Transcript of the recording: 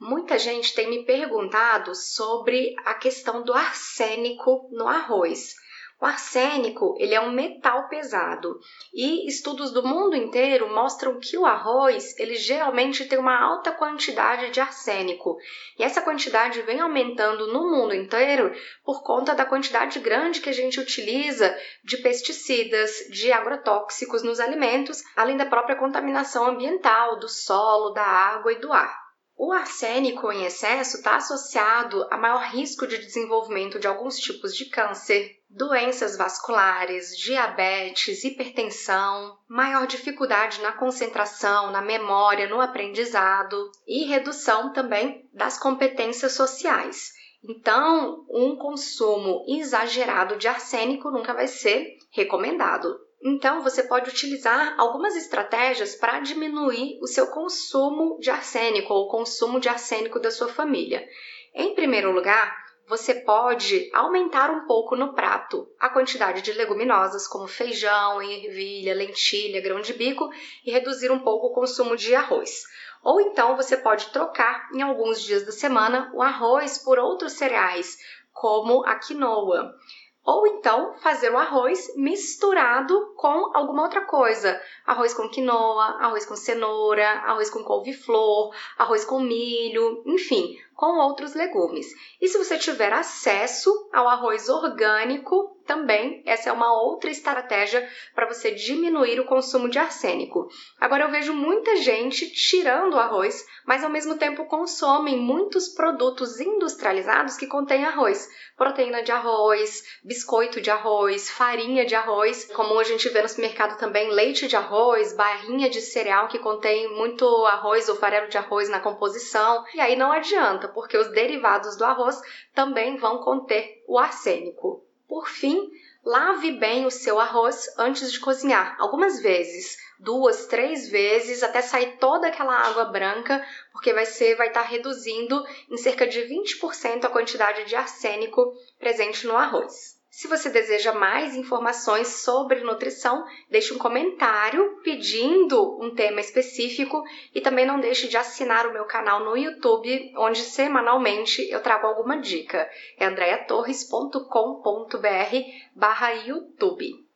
Muita gente tem me perguntado sobre a questão do arsênico no arroz. O arsênico, ele é um metal pesado e estudos do mundo inteiro mostram que o arroz, ele geralmente tem uma alta quantidade de arsênico. E essa quantidade vem aumentando no mundo inteiro por conta da quantidade grande que a gente utiliza de pesticidas, de agrotóxicos nos alimentos, além da própria contaminação ambiental do solo, da água e do ar. O arsênico em excesso está associado a maior risco de desenvolvimento de alguns tipos de câncer, doenças vasculares, diabetes, hipertensão, maior dificuldade na concentração, na memória, no aprendizado e redução também das competências sociais. Então, um consumo exagerado de arsênico nunca vai ser recomendado. Então, você pode utilizar algumas estratégias para diminuir o seu consumo de arsênico ou o consumo de arsênico da sua família. Em primeiro lugar, você pode aumentar um pouco no prato a quantidade de leguminosas, como feijão, ervilha, lentilha, grão de bico, e reduzir um pouco o consumo de arroz. Ou então você pode trocar em alguns dias da semana o arroz por outros cereais, como a quinoa. Ou então fazer o arroz misturado com alguma outra coisa. Arroz com quinoa, arroz com cenoura, arroz com couve-flor, arroz com milho, enfim, com outros legumes. E se você tiver acesso ao arroz orgânico, também essa é uma outra estratégia para você diminuir o consumo de arsênico. Agora eu vejo muita gente tirando o arroz, mas ao mesmo tempo consomem muitos produtos industrializados que contêm arroz, proteína de arroz, biscoito de arroz, farinha de arroz, como a gente vê no supermercado também leite de arroz, barrinha de cereal que contém muito arroz ou farelo de arroz na composição. E aí não adianta, porque os derivados do arroz também vão conter o arsênico. Por fim, lave bem o seu arroz antes de cozinhar, algumas vezes, duas, três vezes, até sair toda aquela água branca, porque vai ser, vai estar tá reduzindo em cerca de 20% a quantidade de arsênico presente no arroz. Se você deseja mais informações sobre nutrição, deixe um comentário pedindo um tema específico e também não deixe de assinar o meu canal no YouTube, onde semanalmente eu trago alguma dica. É andreatorres.com.br barra YouTube.